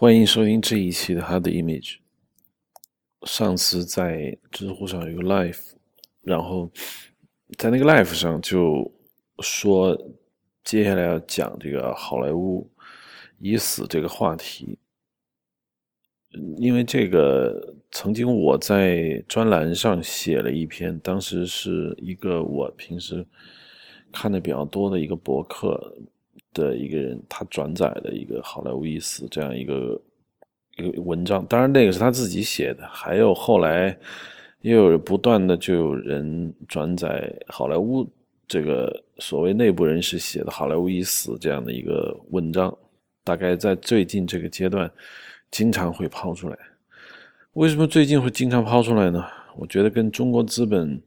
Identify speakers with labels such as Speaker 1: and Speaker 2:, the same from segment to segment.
Speaker 1: 欢迎收听这一期的 Hard Image。上次在知乎上有个 live，然后在那个 live 上就说接下来要讲这个好莱坞已死这个话题，因为这个曾经我在专栏上写了一篇，当时是一个我平时看的比较多的一个博客。的一个人，他转载的一个好莱坞已死这样一个一个文章，当然那个是他自己写的，还有后来又有不断的就有人转载好莱坞这个所谓内部人士写的好莱坞已死这样的一个文章，大概在最近这个阶段经常会抛出来。为什么最近会经常抛出来呢？我觉得跟中国资本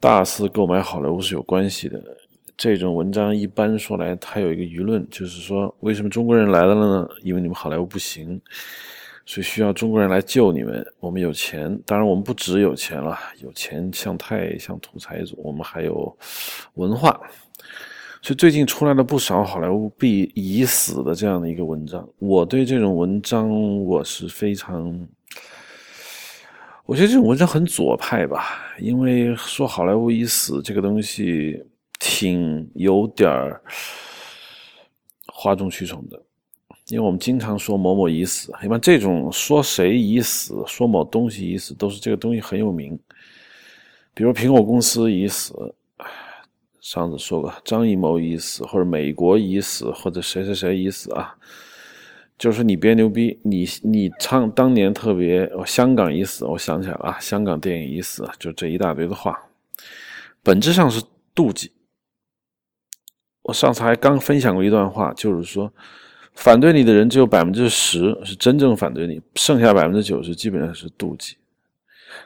Speaker 1: 大肆购买好莱坞是有关系的。这种文章一般说来，它有一个舆论，就是说，为什么中国人来了呢？因为你们好莱坞不行，所以需要中国人来救你们。我们有钱，当然我们不只有钱了，有钱像太像土财主，我们还有文化。所以最近出来了不少好莱坞必已死的这样的一个文章。我对这种文章我是非常，我觉得这种文章很左派吧，因为说好莱坞已死这个东西。挺有点儿哗众取宠的，因为我们经常说某某已死，一般这种说谁已死，说某东西已死，都是这个东西很有名。比如苹果公司已死，上次说过张艺谋已死，或者美国已死，或者谁谁谁已死啊，就是你别牛逼，你你唱当年特别，香港已死，我想起来了啊，香港电影已死，就这一大堆的话，本质上是妒忌。我上次还刚分享过一段话，就是说，反对你的人只有百分之十是真正反对你，剩下百分之九十基本上是妒忌。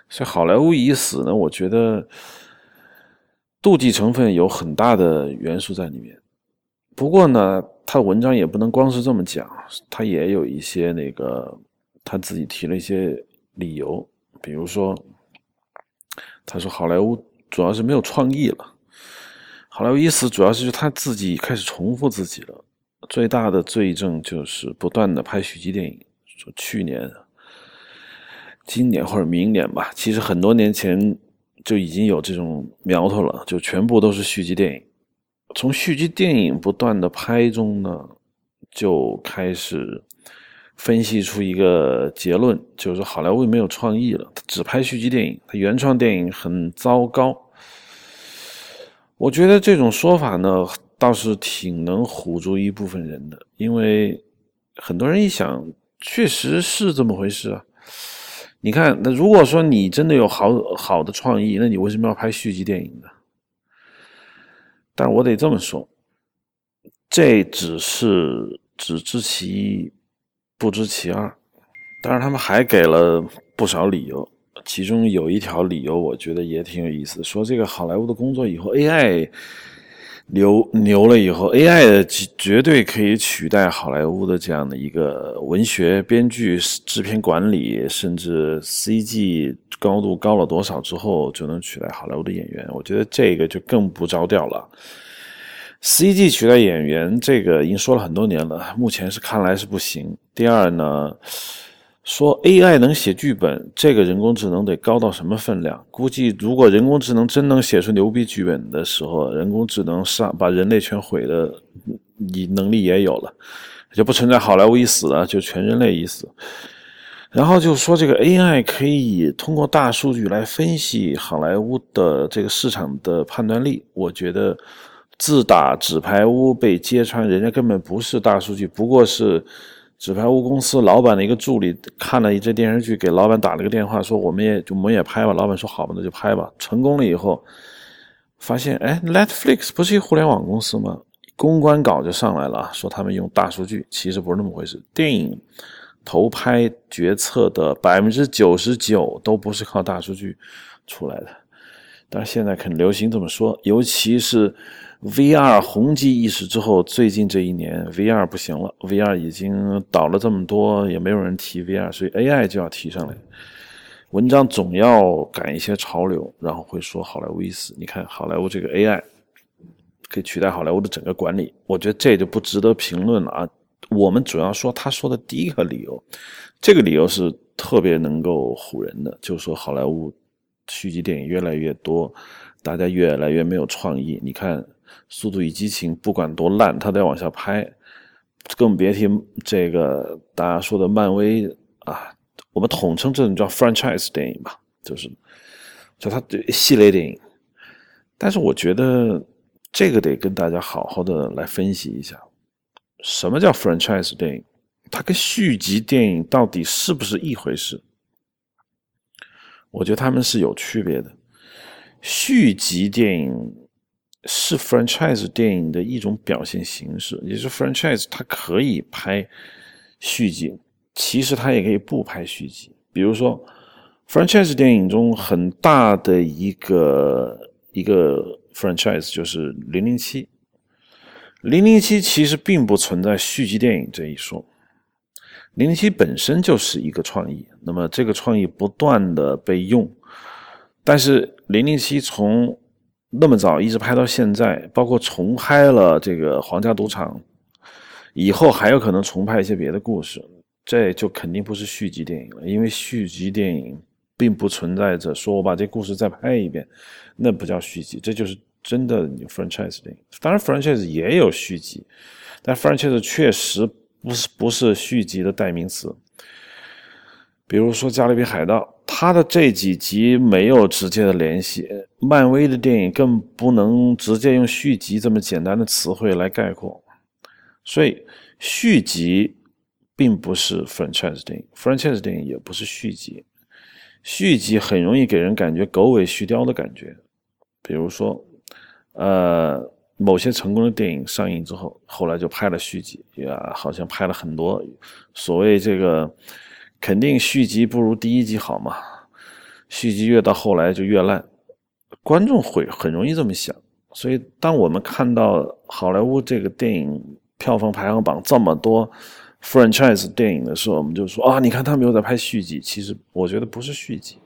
Speaker 1: 所以好莱坞已死呢，我觉得妒忌成分有很大的元素在里面。不过呢，他文章也不能光是这么讲，他也有一些那个他自己提了一些理由，比如说，他说好莱坞主要是没有创意了。好莱坞意思主要是他自己开始重复自己了，最大的罪证就是不断的拍续集电影。说去年、今年或者明年吧，其实很多年前就已经有这种苗头了，就全部都是续集电影。从续集电影不断的拍中呢，就开始分析出一个结论，就是好莱坞没有创意了，他只拍续集电影，他原创电影很糟糕。我觉得这种说法呢，倒是挺能唬住一部分人的，因为很多人一想，确实是这么回事啊。你看，那如果说你真的有好好的创意，那你为什么要拍续集电影呢？但我得这么说，这只是只知其一，不知其二。当然，他们还给了不少理由。其中有一条理由，我觉得也挺有意思。说这个好莱坞的工作以后，AI 牛牛了以后，AI 绝对可以取代好莱坞的这样的一个文学编剧、制片管理，甚至 CG 高度高了多少之后，就能取代好莱坞的演员。我觉得这个就更不着调了。CG 取代演员，这个已经说了很多年了，目前是看来是不行。第二呢？说 AI 能写剧本，这个人工智能得高到什么分量？估计如果人工智能真能写出牛逼剧本的时候，人工智能上把人类全毁的，你能力也有了，就不存在好莱坞已死了，就全人类已死。然后就说这个 AI 可以通过大数据来分析好莱坞的这个市场的判断力。我觉得自打纸牌屋被揭穿，人家根本不是大数据，不过是。纸牌屋公司老板的一个助理看了一这电视剧，给老板打了个电话，说我们也就我们也拍吧。老板说好吧，那就拍吧。成功了以后，发现哎，Netflix 不是一互联网公司吗？公关稿就上来了，说他们用大数据，其实不是那么回事。电影投拍决策的百分之九十九都不是靠大数据出来的，但是现在很流行这么说，尤其是。VR 红极一时之后，最近这一年 VR 不行了，VR 已经倒了这么多，也没有人提 VR，所以 AI 就要提上来。文章总要赶一些潮流，然后会说好莱坞已死。你看好莱坞这个 AI 可以取代好莱坞的整个管理，我觉得这就不值得评论了啊。我们主要说他说的第一个理由，这个理由是特别能够唬人的，就是说好莱坞续集电影越来越多，大家越来越没有创意。你看《速度与激情》，不管多烂，他都要往下拍，更别提这个大家说的漫威啊，我们统称这种叫 franchise 电影吧，就是就它系列电影。但是我觉得这个得跟大家好好的来分析一下。什么叫 franchise 电影？它跟续集电影到底是不是一回事？我觉得他们是有区别的。续集电影是 franchise 电影的一种表现形式，也是 franchise 它可以拍续集，其实它也可以不拍续集。比如说 franchise 电影中很大的一个一个 franchise 就是零零七。零零七其实并不存在续集电影这一说，零零七本身就是一个创意，那么这个创意不断的被用，但是零零七从那么早一直拍到现在，包括重拍了这个皇家赌场，以后还有可能重拍一些别的故事，这就肯定不是续集电影了，因为续集电影并不存在着说我把这故事再拍一遍，那不叫续集，这就是。真的，franchise 电影，当然 franchise 也有续集，但 franchise 确实不是不是续集的代名词。比如说《加勒比海盗》，它的这几集没有直接的联系，漫威的电影更不能直接用续集这么简单的词汇来概括，所以续集并不是 franchise 电影，franchise 电影也不是续集，续集很容易给人感觉狗尾续貂的感觉，比如说。呃，某些成功的电影上映之后，后来就拍了续集，啊，好像拍了很多。所谓这个，肯定续集不如第一集好嘛，续集越到后来就越烂，观众会很容易这么想。所以，当我们看到好莱坞这个电影票房排行榜这么多 franchise 电影的时候，我们就说啊，你看他们又在拍续集。其实，我觉得不是续集。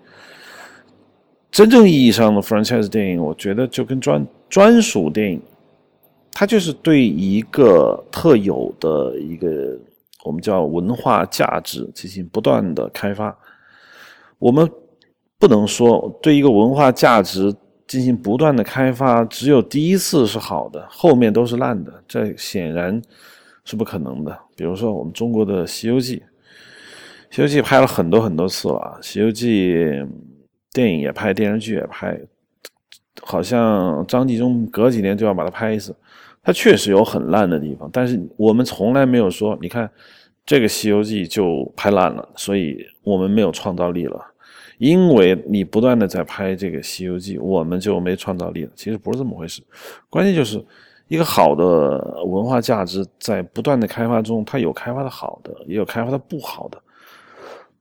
Speaker 1: 真正意义上的 franchise 电影，我觉得就跟专专属电影，它就是对一个特有的一个我们叫文化价值进行不断的开发。我们不能说对一个文化价值进行不断的开发，只有第一次是好的，后面都是烂的，这显然是不可能的。比如说我们中国的《西游记》，《西游记》拍了很多很多次了，《西游记》。电影也拍，电视剧也拍，好像张纪中隔几年就要把它拍一次。它确实有很烂的地方，但是我们从来没有说，你看这个《西游记》就拍烂了，所以我们没有创造力了。因为你不断的在拍这个《西游记》，我们就没创造力了。其实不是这么回事，关键就是一个好的文化价值在不断的开发中，它有开发的好的，也有开发的不好的。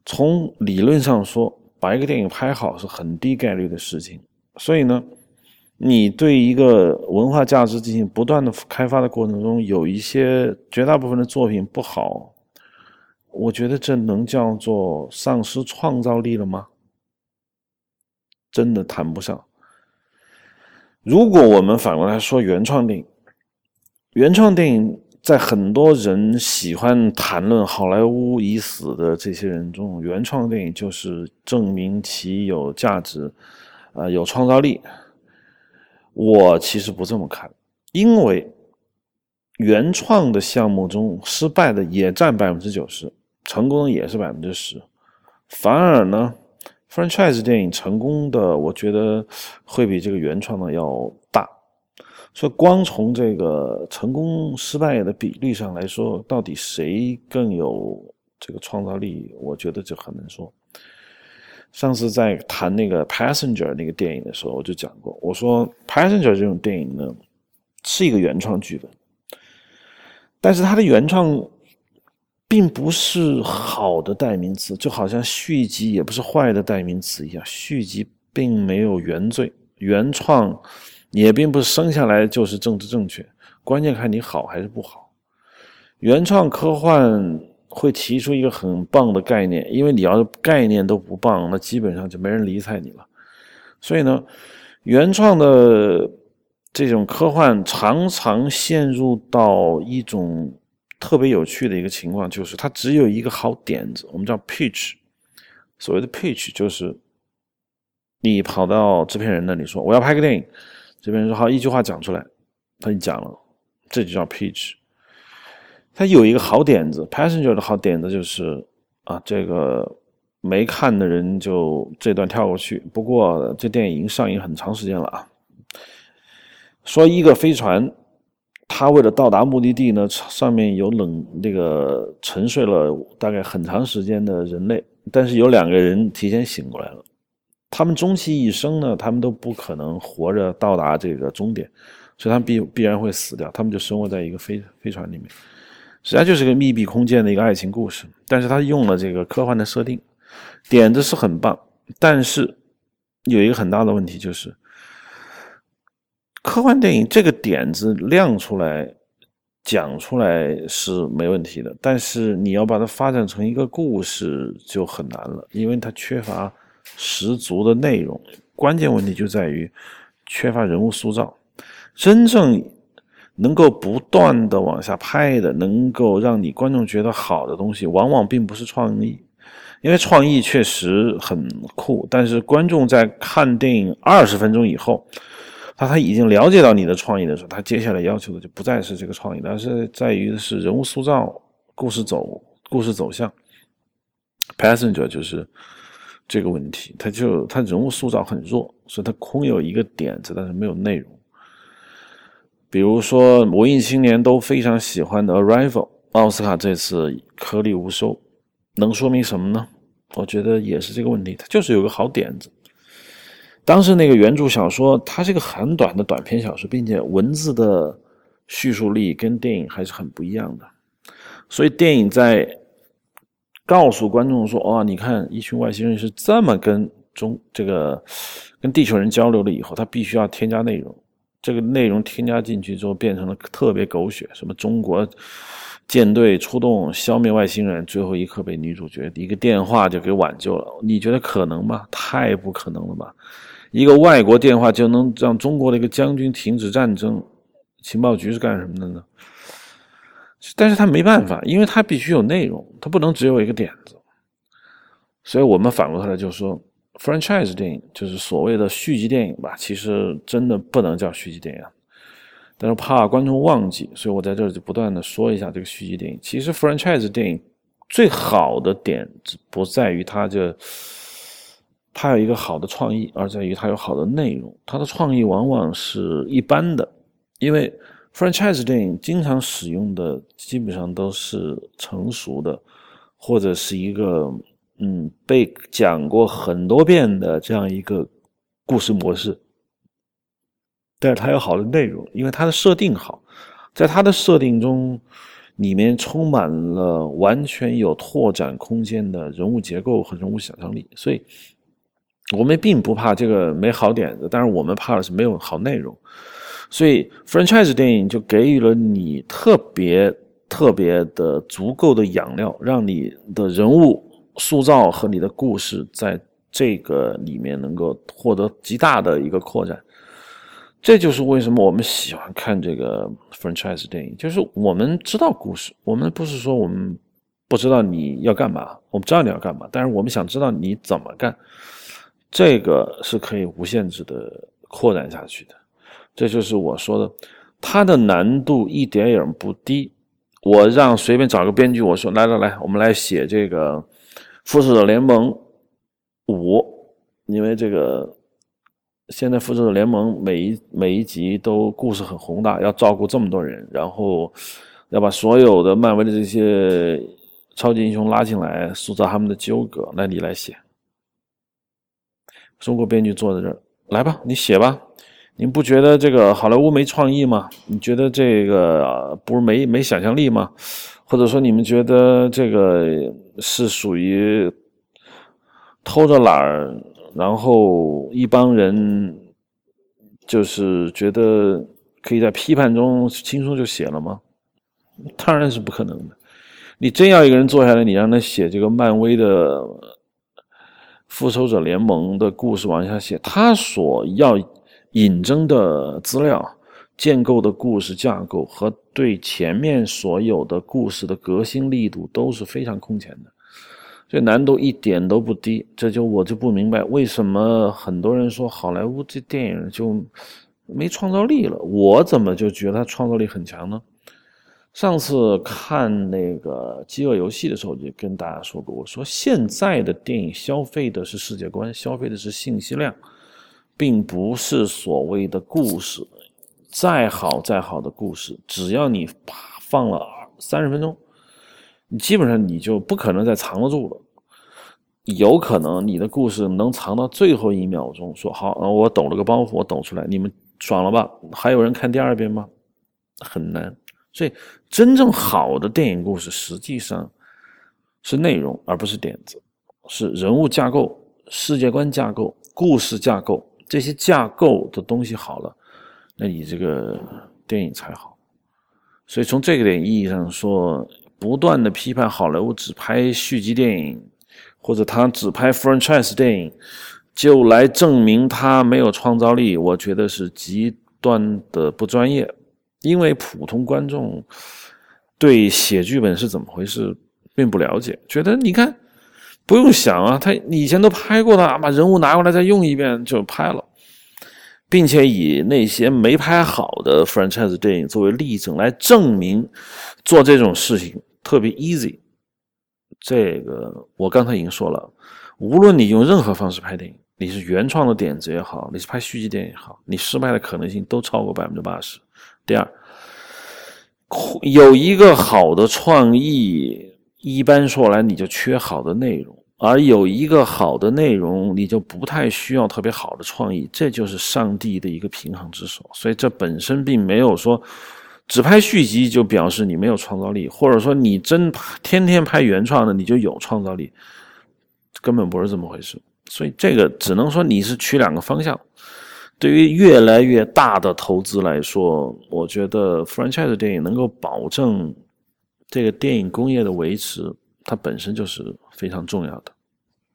Speaker 1: 从理论上说。把一个电影拍好是很低概率的事情，所以呢，你对一个文化价值进行不断的开发的过程中，有一些绝大部分的作品不好，我觉得这能叫做丧失创造力了吗？真的谈不上。如果我们反过来说原创电影，原创电影。在很多人喜欢谈论好莱坞已死的这些人中，原创电影就是证明其有价值，啊，有创造力。我其实不这么看，因为原创的项目中失败的也占百分之九十，成功的也是百分之十。反而呢，franchise 电影成功的，我觉得会比这个原创的要大。所以，光从这个成功失败的比例上来说，到底谁更有这个创造力？我觉得就很难说。上次在谈那个《Passenger》那个电影的时候，我就讲过，我说《Passenger》这种电影呢，是一个原创剧本，但是它的原创并不是好的代名词，就好像续集也不是坏的代名词一样，续集并没有原罪，原创。也并不是生下来就是政治正确，关键看你好还是不好。原创科幻会提出一个很棒的概念，因为你要是概念都不棒，那基本上就没人理睬你了。所以呢，原创的这种科幻常常陷入到一种特别有趣的一个情况，就是它只有一个好点子，我们叫 pitch。所谓的 pitch 就是你跑到制片人那里说我要拍个电影，制片人说好，一句话讲出来，他就讲了，这就叫 pitch。他有一个好点子，passenger 的好点子就是啊，这个没看的人就这段跳过去。不过这电影已经上映很长时间了啊。说一个飞船。他为了到达目的地呢，上面有冷那个沉睡了大概很长时间的人类，但是有两个人提前醒过来了。他们终其一生呢，他们都不可能活着到达这个终点，所以他们必必然会死掉。他们就生活在一个飞飞船里面，实际上就是个密闭空间的一个爱情故事。但是他用了这个科幻的设定，点子是很棒，但是有一个很大的问题就是。科幻电影这个点子亮出来、讲出来是没问题的，但是你要把它发展成一个故事就很难了，因为它缺乏十足的内容。关键问题就在于缺乏人物塑造。真正能够不断的往下拍的，能够让你观众觉得好的东西，往往并不是创意，因为创意确实很酷，但是观众在看电影二十分钟以后。他他已经了解到你的创意的时候，他接下来要求的就不再是这个创意，而是在于是人物塑造、故事走、故事走向。Passenger 就是这个问题，他就他人物塑造很弱，所以他空有一个点子，但是没有内容。比如说文艺青年都非常喜欢的《Arrival》，奥斯卡这次颗粒无收，能说明什么呢？我觉得也是这个问题，他就是有个好点子。当时那个原著小说，它是个很短的短篇小说，并且文字的叙述力跟电影还是很不一样的。所以电影在告诉观众说：“哦，你看，一群外星人是这么跟中这个跟地球人交流了以后，他必须要添加内容。这个内容添加进去之后，变成了特别狗血，什么中国舰队出动消灭外星人，最后一刻被女主角一个电话就给挽救了。你觉得可能吗？太不可能了吧！”一个外国电话就能让中国的一个将军停止战争？情报局是干什么的呢？但是他没办法，因为他必须有内容，他不能只有一个点子。所以我们反过头来就说，franchise 电影就是所谓的续集电影吧，其实真的不能叫续集电影。但是怕观众忘记，所以我在这儿就不断的说一下这个续集电影。其实 franchise 电影最好的点不在于它这。它有一个好的创意，而在于它有好的内容。它的创意往往是一般的，因为 franchise 电影经常使用的基本上都是成熟的，或者是一个嗯被讲过很多遍的这样一个故事模式。但是它有好的内容，因为它的设定好，在它的设定中，里面充满了完全有拓展空间的人物结构和人物想象力，所以。我们并不怕这个没好点子，但是我们怕的是没有好内容。所以，franchise 电影就给予了你特别特别的足够的养料，让你的人物塑造和你的故事在这个里面能够获得极大的一个扩展。这就是为什么我们喜欢看这个 franchise 电影，就是我们知道故事，我们不是说我们不知道你要干嘛，我们知道你要干嘛，但是我们想知道你怎么干。这个是可以无限制的扩展下去的，这就是我说的，它的难度一点也不低。我让随便找个编剧，我说来来来，我们来写这个《复仇者联盟五》，因为这个现在《复仇者联盟》每一每一集都故事很宏大，要照顾这么多人，然后要把所有的漫威的这些超级英雄拉进来，塑造他们的纠葛，那你来写。中国编剧坐在这儿，来吧，你写吧。你不觉得这个好莱坞没创意吗？你觉得这个不是没没想象力吗？或者说你们觉得这个是属于偷着懒儿，然后一帮人就是觉得可以在批判中轻松就写了吗？当然是不可能的。你真要一个人坐下来，你让他写这个漫威的。复仇者联盟的故事往下写，他所要引证的资料建构的故事架构和对前面所有的故事的革新力度都是非常空前的，所以难度一点都不低。这就我就不明白，为什么很多人说好莱坞这电影就没创造力了，我怎么就觉得它创造力很强呢？上次看那个《饥饿游戏》的时候，就跟大家说过，我说现在的电影消费的是世界观，消费的是信息量，并不是所谓的故事。再好再好的故事，只要你啪放了三十分钟，你基本上你就不可能再藏得住了。有可能你的故事能藏到最后一秒钟，说好，我抖了个包袱，我抖出来，你们爽了吧？还有人看第二遍吗？很难。所以，真正好的电影故事实际上是内容，而不是点子，是人物架构、世界观架构、故事架构这些架构的东西好了。那你这个电影才好，所以从这个点意义上说，不断的批判好莱坞只拍续集电影，或者他只拍 franchise 电影，就来证明他没有创造力，我觉得是极端的不专业。因为普通观众对写剧本是怎么回事并不了解，觉得你看不用想啊，他以前都拍过的，把人物拿过来再用一遍就拍了。并且以那些没拍好的 franchise 电影作为例证来证明做这种事情特别 easy。这个我刚才已经说了，无论你用任何方式拍电影，你是原创的点子也好，你是拍续集电影也好，你失败的可能性都超过百分之八十。第二，有一个好的创意，一般说来你就缺好的内容。而有一个好的内容，你就不太需要特别好的创意，这就是上帝的一个平衡之手。所以这本身并没有说只拍续集就表示你没有创造力，或者说你真天天拍原创的你就有创造力，根本不是这么回事。所以这个只能说你是取两个方向。对于越来越大的投资来说，我觉得 franchise 电影能够保证这个电影工业的维持。它本身就是非常重要的。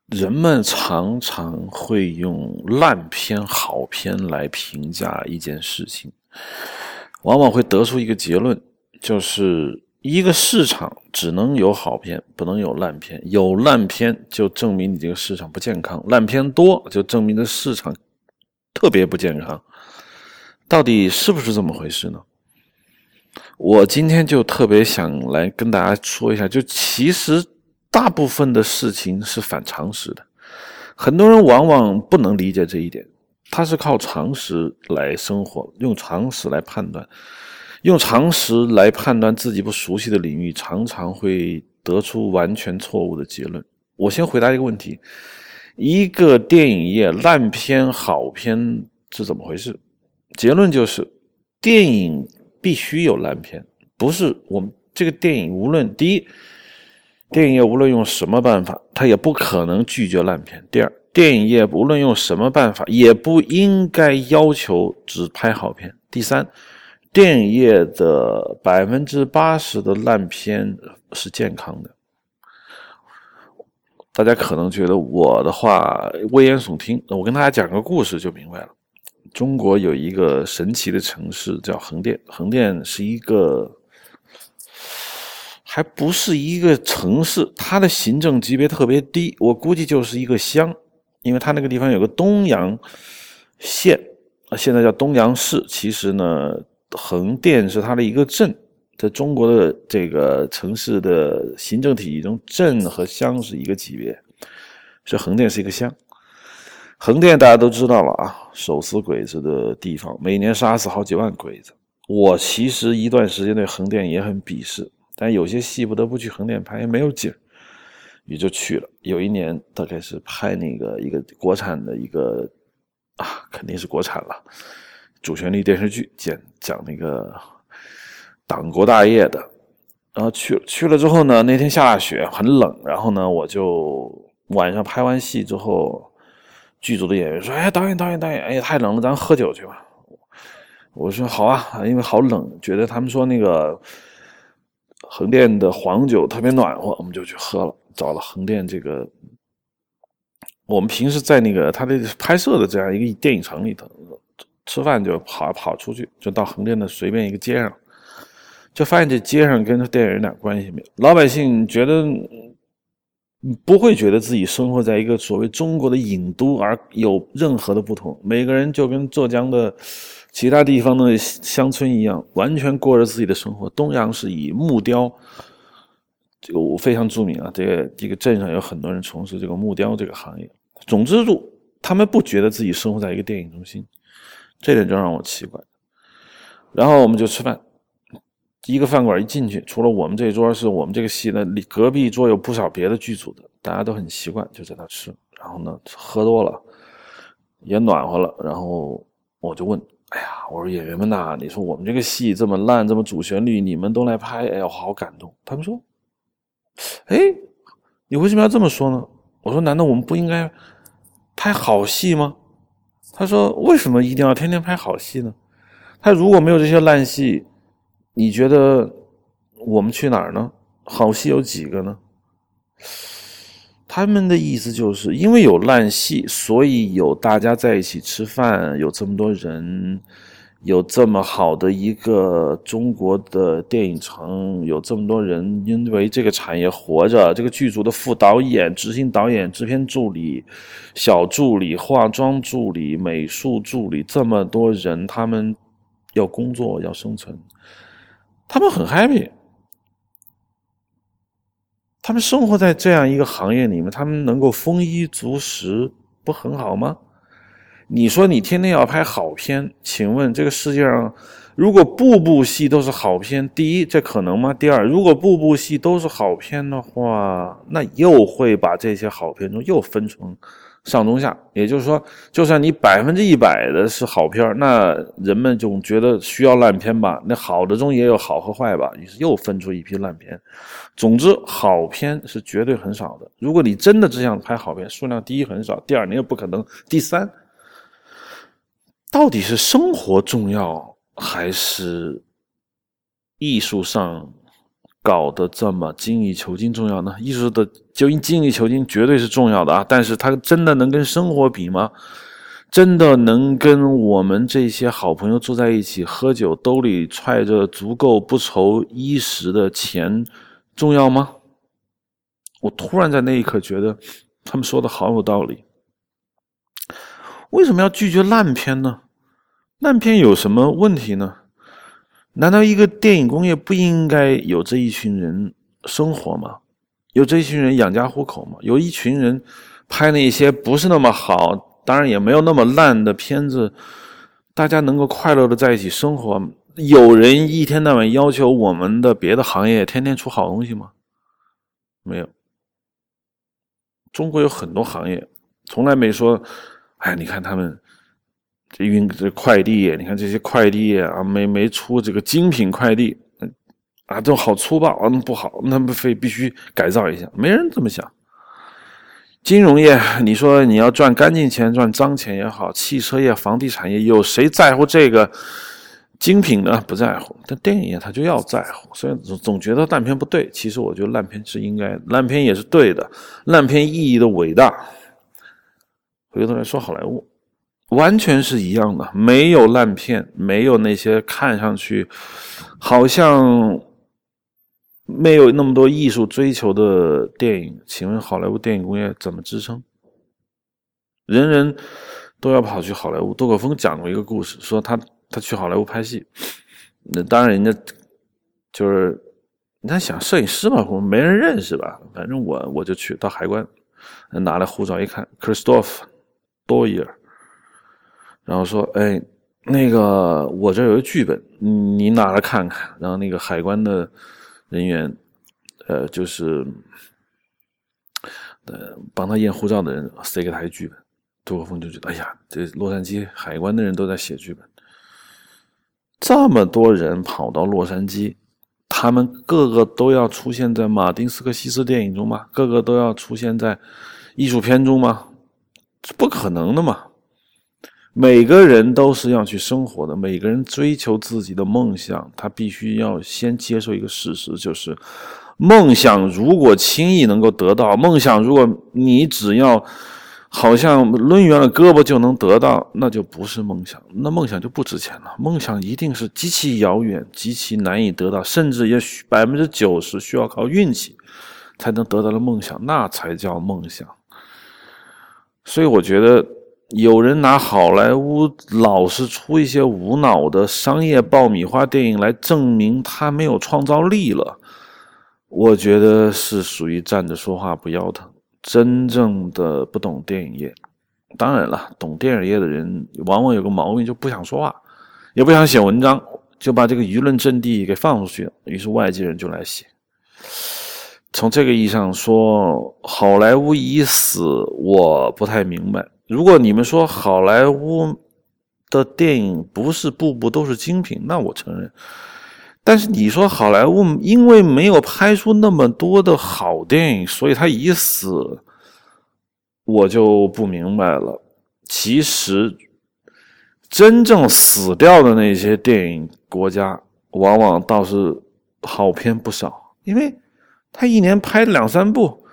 Speaker 1: 人们常常会用烂片、好片来评价一件事情，往往会得出一个结论，就是一个市场只能有好片，不能有烂片。有烂片就证明你这个市场不健康，烂片多就证明这市场特别不健康。到底是不是这么回事呢？我今天就特别想来跟大家说一下，就其实大部分的事情是反常识的，很多人往往不能理解这一点。他是靠常识来生活，用常识来判断，用常识来判断自己不熟悉的领域，常常会得出完全错误的结论。我先回答一个问题：一个电影业烂片好片是怎么回事？结论就是电影。必须有烂片，不是我们这个电影。无论第一，电影业无论用什么办法，他也不可能拒绝烂片。第二，电影业无论用什么办法，也不应该要求只拍好片。第三，电影业的百分之八十的烂片是健康的。大家可能觉得我的话危言耸听，我跟大家讲个故事就明白了。中国有一个神奇的城市叫横店，横店是一个，还不是一个城市，它的行政级别特别低，我估计就是一个乡，因为它那个地方有个东阳县，现在叫东阳市，其实呢，横店是它的一个镇，在中国的这个城市的行政体系中，镇和乡是一个级别，所以横店是一个乡。横店大家都知道了啊，手撕鬼子的地方，每年杀死好几万鬼子。我其实一段时间对横店也很鄙视，但有些戏不得不去横店拍，没有景也就去了。有一年大概是拍那个一个国产的一个啊，肯定是国产了，主旋律电视剧，讲讲那个党国大业的。然后去去了之后呢，那天下大雪，很冷。然后呢，我就晚上拍完戏之后。剧组的演员说：“哎，导演，导演，导演，哎，太冷了，咱喝酒去吧。”我说：“好啊，因为好冷，觉得他们说那个横店的黄酒特别暖和，我们就去喝了。找了横店这个，我们平时在那个他的拍摄的这样一个电影城里头，吃饭就跑跑出去，就到横店的随便一个街上，就发现这街上跟这电影有点关系没有。老百姓觉得不会觉得自己生活在一个所谓中国的影都而有任何的不同，每个人就跟浙江的其他地方的乡村一样，完全过着自己的生活。东阳是以木雕就非常著名啊，这个这个镇上有很多人从事这个木雕这个行业。总之，就他们不觉得自己生活在一个电影中心。这点就让我奇怪，然后我们就吃饭，一个饭馆一进去，除了我们这桌是我们这个戏的，隔壁桌有不少别的剧组的，大家都很习惯，就在那吃。然后呢，喝多了，也暖和了。然后我就问：“哎呀，我说演员们呐，你说我们这个戏这么烂，这么主旋律，你们都来拍，哎呀，好感动。”他们说：“哎，你为什么要这么说呢？”我说：“难道我们不应该拍好戏吗？”他说：“为什么一定要天天拍好戏呢？他如果没有这些烂戏，你觉得我们去哪儿呢？好戏有几个呢？”他们的意思就是因为有烂戏，所以有大家在一起吃饭，有这么多人。有这么好的一个中国的电影城，有这么多人因为这个产业活着。这个剧组的副导演、执行导演、制片助理、小助理、化妆助理、美术助理，这么多人，他们要工作要生存，他们很 happy，他们生活在这样一个行业里面，他们能够丰衣足食，不很好吗？你说你天天要拍好片，请问这个世界上，如果部部戏都是好片，第一这可能吗？第二，如果部部戏都是好片的话，那又会把这些好片中又分成上中下。也就是说，就算你百分之一百的是好片，那人们总觉得需要烂片吧？那好的中也有好和坏吧？于是又分出一批烂片。总之，好片是绝对很少的。如果你真的只想拍好片，数量第一很少，第二你也不可能，第三。到底是生活重要，还是艺术上搞得这么精益求精重要呢？艺术的就精益求精绝对是重要的啊，但是它真的能跟生活比吗？真的能跟我们这些好朋友坐在一起喝酒，兜里揣着足够不愁衣食的钱重要吗？我突然在那一刻觉得，他们说的好有道理。为什么要拒绝烂片呢？烂片有什么问题呢？难道一个电影工业不应该有这一群人生活吗？有这一群人养家糊口吗？有一群人拍那些不是那么好，当然也没有那么烂的片子，大家能够快乐的在一起生活。有人一天到晚要求我们的别的行业天天出好东西吗？没有。中国有很多行业从来没说，哎，你看他们。这运这快递，你看这些快递啊，没没出这个精品快递，啊，都好粗暴啊，那不好，那不非必须改造一下，没人这么想。金融业，你说你要赚干净钱、赚脏钱也好，汽车业、房地产业，有谁在乎这个精品呢？不在乎。但电影业他就要在乎，所以总总觉得烂片不对。其实我觉得烂片是应该，烂片也是对的，烂片意义的伟大。回头来说好莱坞。完全是一样的，没有烂片，没有那些看上去好像没有那么多艺术追求的电影。请问好莱坞电影工业怎么支撑？人人都要跑去好莱坞。杜可风讲过一个故事，说他他去好莱坞拍戏，那当然人家就是你在想摄影师嘛，我没人认识吧，反正我我就去到海关拿来护照一看，Christophe Doyer。然后说：“哎，那个我这有个剧本，你拿来看看。”然后那个海关的人员，呃，就是呃帮他验护照的人塞给他一剧本。杜可峰就觉得：“哎呀，这洛杉矶海关的人都在写剧本，这么多人跑到洛杉矶，他们个个都要出现在马丁斯科西斯电影中吗？个个都要出现在艺术片中吗？这不可能的嘛！”每个人都是要去生活的，每个人追求自己的梦想，他必须要先接受一个事实，就是梦想如果轻易能够得到，梦想如果你只要好像抡圆了胳膊就能得到，那就不是梦想，那梦想就不值钱了。梦想一定是极其遥远、极其难以得到，甚至也许百分之九十需要靠运气才能得到的梦想，那才叫梦想。所以我觉得，有人拿好莱坞老是出一些无脑的商业爆米花电影来证明他没有创造力了，我觉得是属于站着说话不腰疼。真正的不懂电影业，当然了，懂电影业的人往往有个毛病，就不想说话，也不想写文章，就把这个舆论阵地给放出去了。于是外界人就来写。从这个意义上说，好莱坞已死，我不太明白。如果你们说好莱坞的电影不是部部都是精品，那我承认。但是你说好莱坞因为没有拍出那么多的好电影，所以它已死，我就不明白了。其实真正死掉的那些电影国家，往往倒是好片不少，因为他一年拍两三部，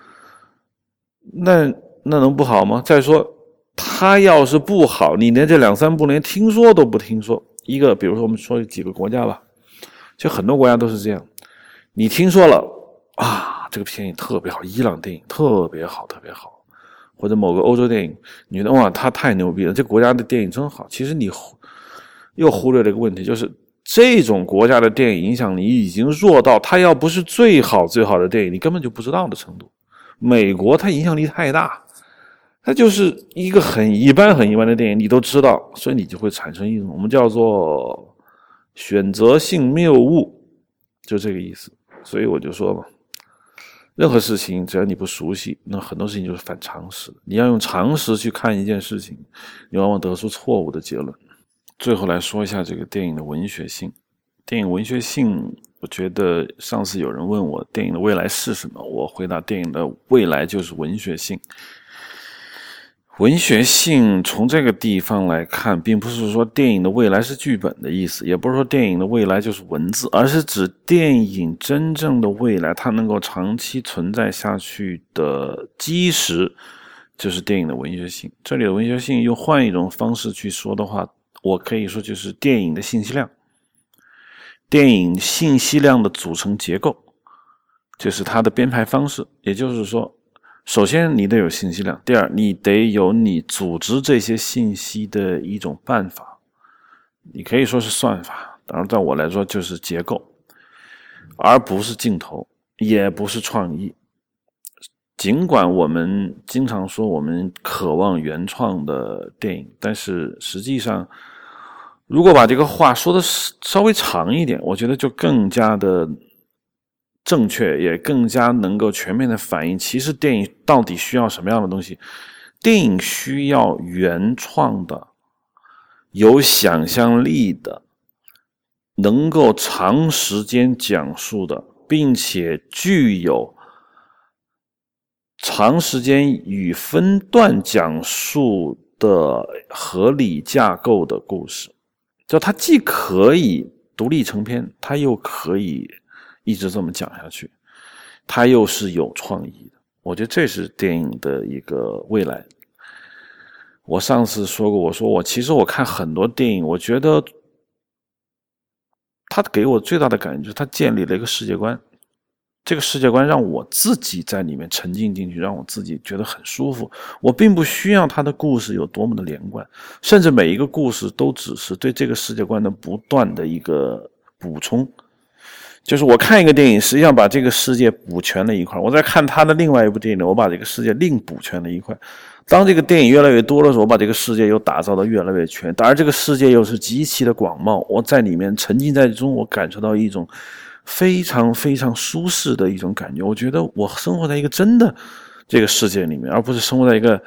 Speaker 1: 那那能不好吗？再说他要是不好，你连这两三部连听说都不听说。一个，比如说我们说几个国家吧。就很多国家都是这样，你听说了啊，这个片影特别好，伊朗电影特别好，特别好，或者某个欧洲电影，你觉得哇，他太牛逼了，这国家的电影真好。其实你又忽略了一个问题，就是这种国家的电影影响力已经弱到，它要不是最好最好的电影，你根本就不知道的程度。美国它影响力太大，它就是一个很一般很一般的电影，你都知道，所以你就会产生一种我们叫做。选择性谬误，就这个意思。所以我就说嘛，任何事情只要你不熟悉，那很多事情就是反常识。你要用常识去看一件事情，你往往得出错误的结论。最后来说一下这个电影的文学性。电影文学性，我觉得上次有人问我电影的未来是什么，我回答电影的未来就是文学性。文学性从这个地方来看，并不是说电影的未来是剧本的意思，也不是说电影的未来就是文字，而是指电影真正的未来，它能够长期存在下去的基石，就是电影的文学性。这里的文学性，用换一种方式去说的话，我可以说就是电影的信息量。电影信息量的组成结构，就是它的编排方式，也就是说。首先，你得有信息量；第二，你得有你组织这些信息的一种办法。你可以说是算法，当然，在我来说就是结构，而不是镜头，也不是创意。尽管我们经常说我们渴望原创的电影，但是实际上，如果把这个话说的稍微长一点，我觉得就更加的。正确也更加能够全面的反映，其实电影到底需要什么样的东西？电影需要原创的、有想象力的、能够长时间讲述的，并且具有长时间与分段讲述的合理架构的故事。就它既可以独立成篇，它又可以。一直这么讲下去，他又是有创意的。我觉得这是电影的一个未来。我上次说过，我说我其实我看很多电影，我觉得他给我最大的感觉就是他建立了一个世界观，这个世界观让我自己在里面沉浸进去，让我自己觉得很舒服。我并不需要他的故事有多么的连贯，甚至每一个故事都只是对这个世界观的不断的一个补充。就是我看一个电影，实际上把这个世界补全了一块；我在看他的另外一部电影，我把这个世界另补全了一块。当这个电影越来越多的时候，我把这个世界又打造的越来越全。当然，这个世界又是极其的广袤，我在里面沉浸在中，我感受到一种非常非常舒适的一种感觉。我觉得我生活在一个真的这个世界里面，而不是生活在一个。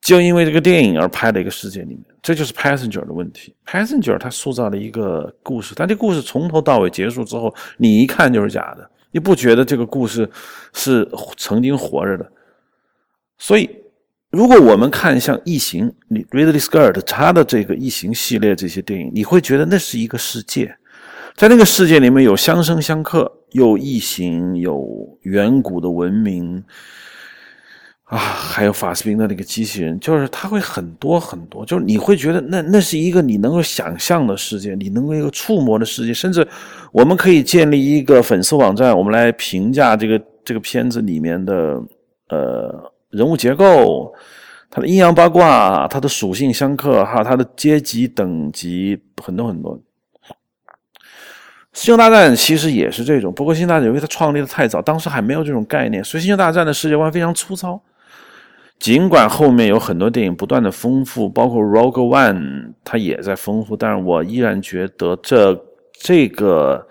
Speaker 1: 就因为这个电影而拍的一个世界里面，这就是 Passenger 的问题。Passenger 他塑造了一个故事，但这故事从头到尾结束之后，你一看就是假的，你不觉得这个故事是曾经活着的。所以，如果我们看像《异形》，你 Ridley Scott 他的这个《异形》系列这些电影，你会觉得那是一个世界，在那个世界里面有相生相克，有异形，有远古的文明。啊，还有法斯宾的那个机器人，就是它会很多很多，就是你会觉得那那是一个你能够想象的世界，你能够一个触摸的世界，甚至我们可以建立一个粉丝网站，我们来评价这个这个片子里面的呃人物结构、它的阴阳八卦、它的属性相克，还有它的阶级等级，很多很多。星球大战其实也是这种，不过星球大战因为它创立的太早，当时还没有这种概念，所以星球大战的世界观非常粗糙。尽管后面有很多电影不断的丰富，包括 Rogue One，它也在丰富，但是我依然觉得这这个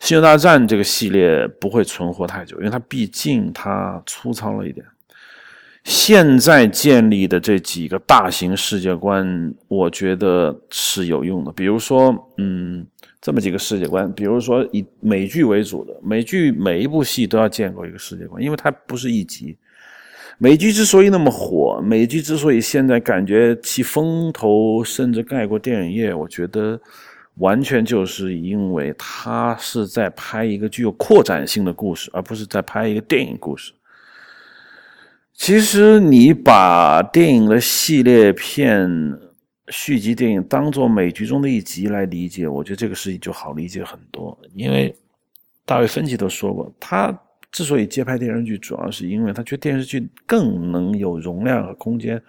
Speaker 1: 星球大战这个系列不会存活太久，因为它毕竟它粗糙了一点。现在建立的这几个大型世界观，我觉得是有用的。比如说，嗯，这么几个世界观，比如说以美剧为主的，美剧每一部戏都要建构一个世界观，因为它不是一集。美剧之所以那么火，美剧之所以现在感觉其风头甚至盖过电影业，我觉得完全就是因为它是在拍一个具有扩展性的故事，而不是在拍一个电影故事。其实你把电影的系列片、续集电影当做美剧中的一集来理解，我觉得这个事情就好理解很多。因为大卫芬奇都说过，他。之所以接拍电视剧，主要是因为他觉得电视剧更能有容量和空间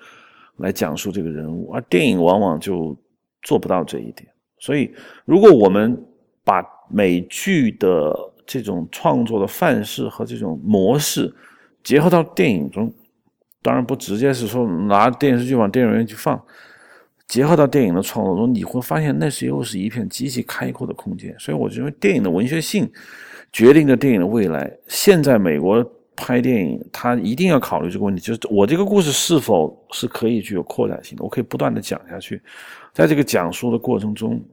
Speaker 1: 来讲述这个人物，而电影往往就做不到这一点。所以，如果我们把美剧的这种创作的范式和这种模式结合到电影中，当然不直接是说拿电视剧往电影院去放，结合到电影的创作中，你会发现那是又是一片极其开阔的空间。所以，我认为电影的文学性。决定着电影的未来。现在美国拍电影，他一定要考虑这个问题：就是我这个故事是否是可以具有扩展性的？我可以不断的讲下去，在这个讲述的过程中，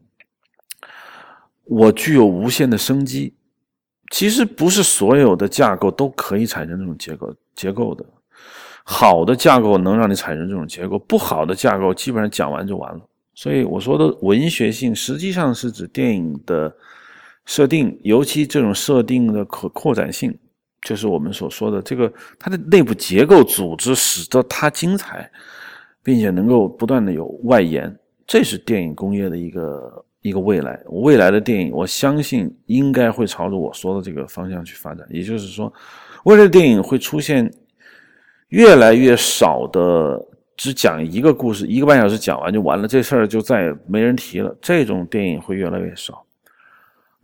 Speaker 1: 我具有无限的生机。其实不是所有的架构都可以产生这种结构结构的。好的架构能让你产生这种结构，不好的架构基本上讲完就完了。所以我说的文学性，实际上是指电影的。设定，尤其这种设定的可扩展性，就是我们所说的这个它的内部结构组织，使得它精彩，并且能够不断的有外延，这是电影工业的一个一个未来。未来的电影，我相信应该会朝着我说的这个方向去发展。也就是说，未来的电影会出现越来越少的只讲一个故事，一个半小时讲完就完了，这事儿就再也没人提了。这种电影会越来越少。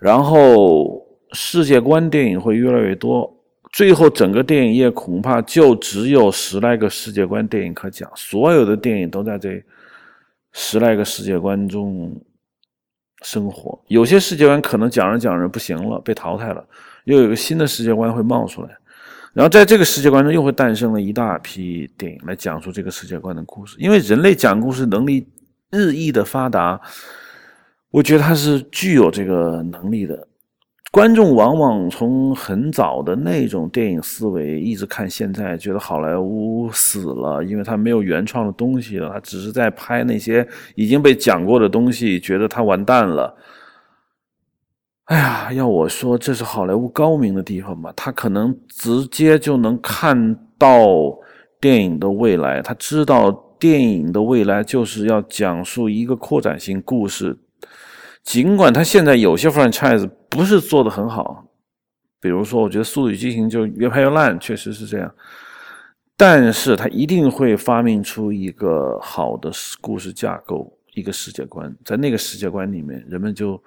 Speaker 1: 然后世界观电影会越来越多，最后整个电影业恐怕就只有十来个世界观电影可讲，所有的电影都在这十来个世界观中生活。有些世界观可能讲着讲着不行了，被淘汰了，又有一个新的世界观会冒出来，然后在这个世界观中又会诞生了一大批电影来讲述这个世界观的故事。因为人类讲故事能力日益的发达。我觉得他是具有这个能力的。观众往往从很早的那种电影思维一直看现在，觉得好莱坞死了，因为他没有原创的东西了，他只是在拍那些已经被讲过的东西，觉得他完蛋了。哎呀，要我说，这是好莱坞高明的地方吧？他可能直接就能看到电影的未来，他知道电影的未来就是要讲述一个扩展性故事。尽管他现在有些 franchise 不是做的很好，比如说，我觉得《速度与激情》就越拍越烂，确实是这样。但是他一定会发明出一个好的故事架构，一个世界观，在那个世界观里面，人们就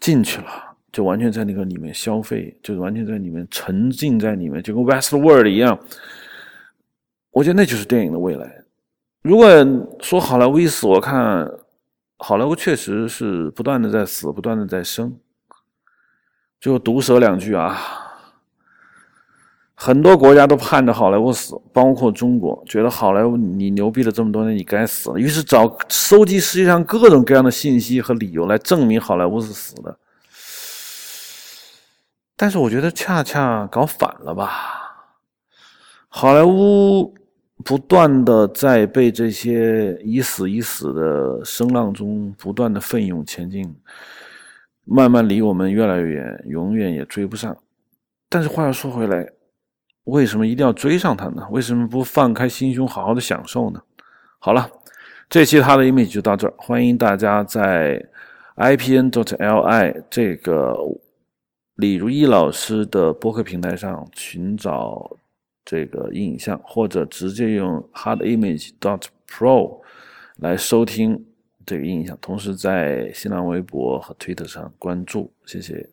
Speaker 1: 进去了，就完全在那个里面消费，就完全在里面沉浸在里面，就跟 West World 一样。我觉得那就是电影的未来。如果说好莱坞死，我看。好莱坞确实是不断的在死，不断的在生。就毒舌两句啊，很多国家都盼着好莱坞死，包括中国，觉得好莱坞你牛逼了这么多年，你该死了。于是找收集世界上各种各样的信息和理由来证明好莱坞是死的。但是我觉得恰恰搞反了吧，好莱坞。不断的在被这些已死已死的声浪中不断的奋勇前进，慢慢离我们越来越远，永远也追不上。但是话又说回来，为什么一定要追上他呢？为什么不放开心胸，好好的享受呢？好了，这期他的 image 就到这儿。欢迎大家在 ipn.dot.li 这个李如一老师的播客平台上寻找这个影像，或者直接用 hardimage.dot.pro 来收听这个印象。同时在新浪微博和 Twitter 上关注，谢谢。